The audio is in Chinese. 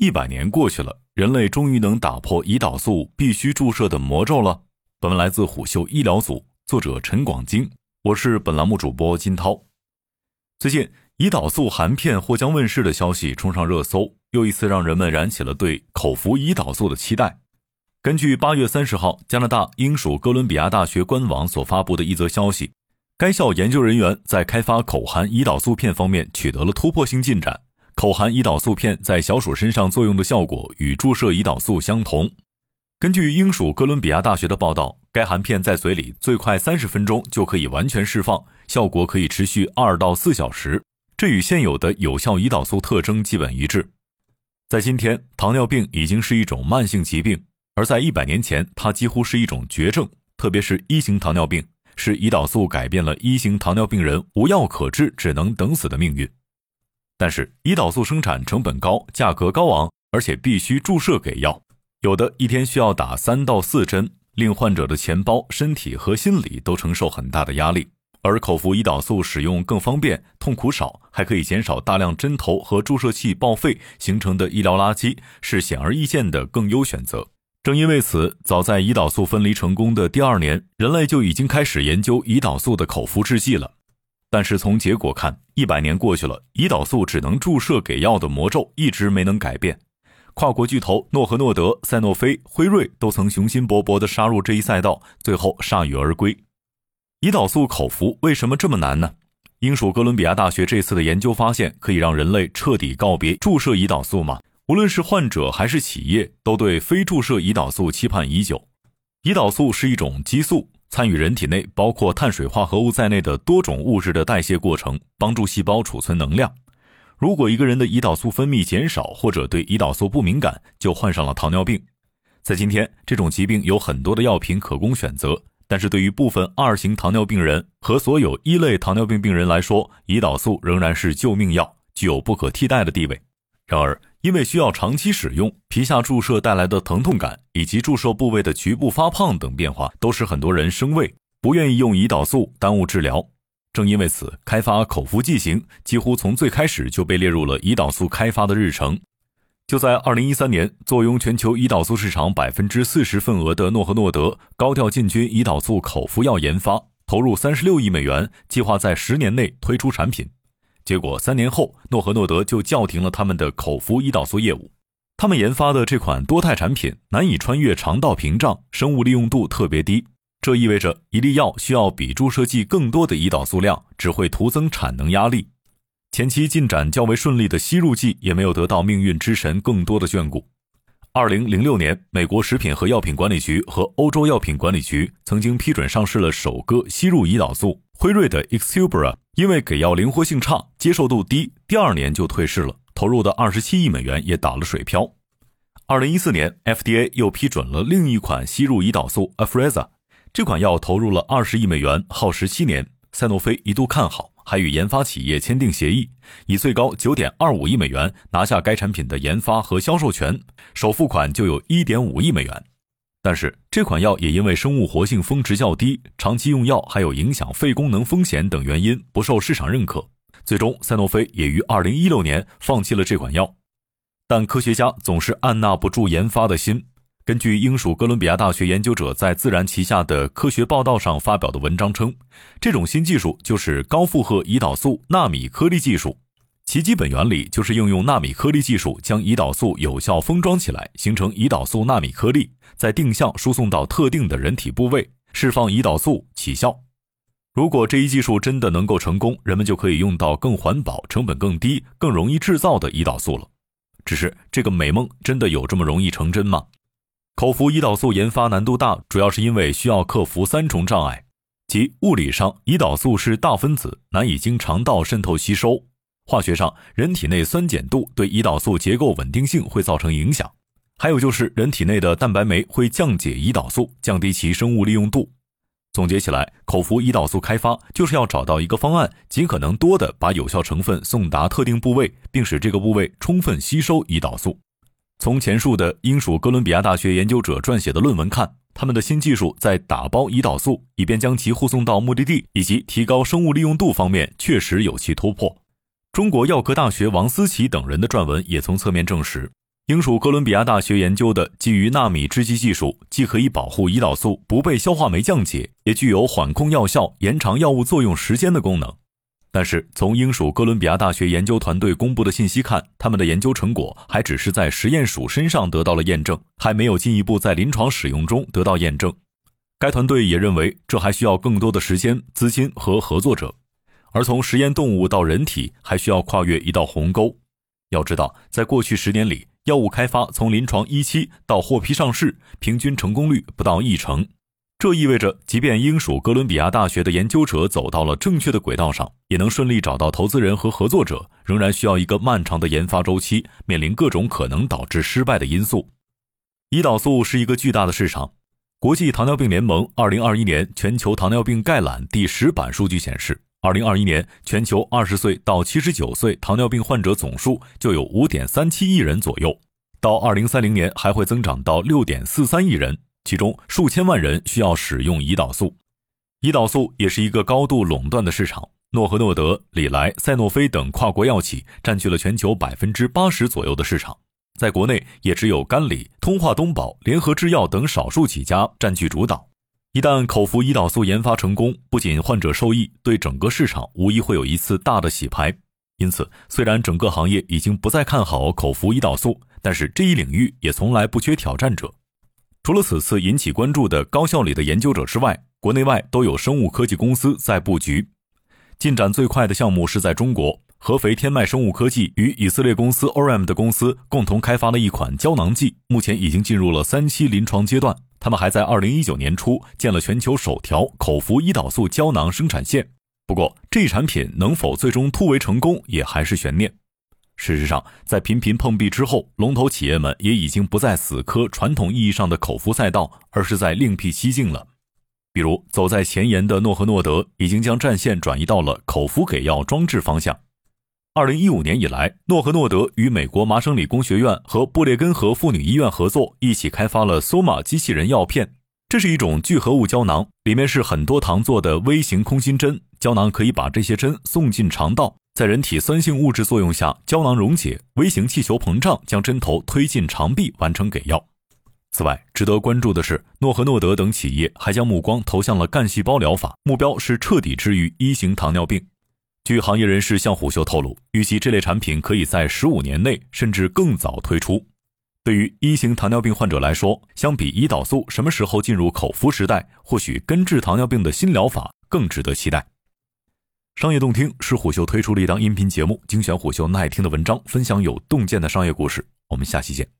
一百年过去了，人类终于能打破胰岛素必须注射的魔咒了。本文来自虎嗅医疗组，作者陈广金，我是本栏目主播金涛。最近，胰岛素含片或将问世的消息冲上热搜，又一次让人们燃起了对口服胰岛素的期待。根据八月三十号加拿大英属哥伦比亚大学官网所发布的一则消息，该校研究人员在开发口含胰岛素片方面取得了突破性进展。口含胰岛素片在小鼠身上作用的效果与注射胰岛素相同。根据英属哥伦比亚大学的报道，该含片在嘴里最快三十分钟就可以完全释放，效果可以持续二到四小时，这与现有的有效胰岛素特征基本一致。在今天，糖尿病已经是一种慢性疾病，而在一百年前，它几乎是一种绝症，特别是一型糖尿病，是胰岛素改变了一型糖尿病人无药可治、只能等死的命运。但是胰岛素生产成本高，价格高昂，而且必须注射给药，有的一天需要打三到四针，令患者的钱包、身体和心理都承受很大的压力。而口服胰岛素使用更方便，痛苦少，还可以减少大量针头和注射器报废形成的医疗垃圾，是显而易见的更优选择。正因为此，早在胰岛素分离成功的第二年，人类就已经开始研究胰岛素的口服制剂了。但是从结果看，一百年过去了，胰岛素只能注射给药的魔咒一直没能改变。跨国巨头诺和诺德、赛诺菲、辉瑞都曾雄心勃勃地杀入这一赛道，最后铩羽而归。胰岛素口服为什么这么难呢？英属哥伦比亚大学这次的研究发现，可以让人类彻底告别注射胰岛素吗？无论是患者还是企业，都对非注射胰岛素期盼已久。胰岛素是一种激素。参与人体内包括碳水化合物在内的多种物质的代谢过程，帮助细胞储存能量。如果一个人的胰岛素分泌减少，或者对胰岛素不敏感，就患上了糖尿病。在今天，这种疾病有很多的药品可供选择，但是对于部分二型糖尿病人和所有一类糖尿病病人来说，胰岛素仍然是救命药，具有不可替代的地位。然而，因为需要长期使用，皮下注射带来的疼痛感以及注射部位的局部发胖等变化，都使很多人生畏，不愿意用胰岛素，耽误治疗。正因为此，开发口服剂型几乎从最开始就被列入了胰岛素开发的日程。就在二零一三年，坐拥全球胰岛素市场百分之四十份额的诺和诺德，高调进军胰岛素口服药研发，投入三十六亿美元，计划在十年内推出产品。结果三年后，诺和诺德就叫停了他们的口服胰岛素业务。他们研发的这款多肽产品难以穿越肠道屏障，生物利用度特别低。这意味着一粒药需要比注射剂更多的胰岛素量，只会徒增产能压力。前期进展较为顺利的吸入剂也没有得到命运之神更多的眷顾。二零零六年，美国食品和药品管理局和欧洲药品管理局曾经批准上市了首个吸入胰岛素辉瑞的 Exubera。因为给药灵活性差、接受度低，第二年就退市了，投入的二十七亿美元也打了水漂。二零一四年，FDA 又批准了另一款吸入胰岛素 Afrezza，这款药投入了二十亿美元，耗时七年。赛诺菲一度看好，还与研发企业签订协议，以最高九点二五亿美元拿下该产品的研发和销售权，首付款就有一点五亿美元。但是这款药也因为生物活性峰值较低、长期用药还有影响肺功能风险等原因不受市场认可。最终，赛诺菲也于二零一六年放弃了这款药。但科学家总是按捺不住研发的心。根据英属哥伦比亚大学研究者在《自然》旗下的科学报道上发表的文章称，这种新技术就是高负荷胰岛素纳米颗粒技术。其基本原理就是应用纳米颗粒技术，将胰岛素有效封装起来，形成胰岛素纳米颗粒，再定向输送到特定的人体部位，释放胰岛素起效。如果这一技术真的能够成功，人们就可以用到更环保、成本更低、更容易制造的胰岛素了。只是这个美梦真的有这么容易成真吗？口服胰岛素研发难度大，主要是因为需要克服三重障碍，即物理上，胰岛素是大分子，难以经肠道渗透吸收。化学上，人体内酸碱度对胰岛素结构稳定性会造成影响；还有就是人体内的蛋白酶会降解胰岛素，降低其生物利用度。总结起来，口服胰岛素开发就是要找到一个方案，尽可能多的把有效成分送达特定部位，并使这个部位充分吸收胰岛素。从前述的英属哥伦比亚大学研究者撰写的论文看，他们的新技术在打包胰岛素以便将其护送到目的地以及提高生物利用度方面确实有其突破。中国药科大学王思琪等人的撰文也从侧面证实，英属哥伦比亚大学研究的基于纳米制剂技术，既可以保护胰岛素不被消化酶降解，也具有缓控药效、延长药物作用时间的功能。但是，从英属哥伦比亚大学研究团队公布的信息看，他们的研究成果还只是在实验鼠身上得到了验证，还没有进一步在临床使用中得到验证。该团队也认为，这还需要更多的时间、资金和合作者。而从实验动物到人体，还需要跨越一道鸿沟。要知道，在过去十年里，药物开发从临床一期到获批上市，平均成功率不到一成。这意味着，即便英属哥伦比亚大学的研究者走到了正确的轨道上，也能顺利找到投资人和合作者，仍然需要一个漫长的研发周期，面临各种可能导致失败的因素。胰岛素是一个巨大的市场。国际糖尿病联盟二零二一年全球糖尿病概览第十版数据显示，二零二一年全球二十岁到七十九岁糖尿病患者总数就有五点三七亿人左右，到二零三零年还会增长到六点四三亿人。其中数千万人需要使用胰岛素，胰岛素也是一个高度垄断的市场。诺和诺德、礼来、赛诺菲等跨国药企占据了全球百分之八十左右的市场，在国内也只有甘李、通化东宝、联合制药等少数几家占据主导。一旦口服胰岛素研发成功，不仅患者受益，对整个市场无疑会有一次大的洗牌。因此，虽然整个行业已经不再看好口服胰岛素，但是这一领域也从来不缺挑战者。除了此次引起关注的高校里的研究者之外，国内外都有生物科技公司在布局。进展最快的项目是在中国，合肥天迈生物科技与以色列公司 Orem 的公司共同开发了一款胶囊剂，目前已经进入了三期临床阶段。他们还在二零一九年初建了全球首条口服胰岛素胶囊生产线。不过，这一产品能否最终突围成功，也还是悬念。事实上，在频频碰壁之后，龙头企业们也已经不再死磕传统意义上的口服赛道，而是在另辟蹊径了。比如，走在前沿的诺和诺德已经将战线转移到了口服给药装置方向。二零一五年以来，诺和诺德与美国麻省理工学院和布列根河妇女医院合作，一起开发了 Soma 机器人药片。这是一种聚合物胶囊，里面是很多糖做的微型空心针，胶囊可以把这些针送进肠道。在人体酸性物质作用下，胶囊溶解，微型气球膨胀，将针头推进肠壁，完成给药。此外，值得关注的是，诺和诺德等企业还将目光投向了干细胞疗法，目标是彻底治愈一型糖尿病。据行业人士向虎嗅透露，预计这类产品可以在十五年内甚至更早推出。对于一型糖尿病患者来说，相比胰岛素什么时候进入口服时代，或许根治糖尿病的新疗法更值得期待。商业洞听是虎嗅推出的一档音频节目，精选虎嗅耐听的文章，分享有洞见的商业故事。我们下期见。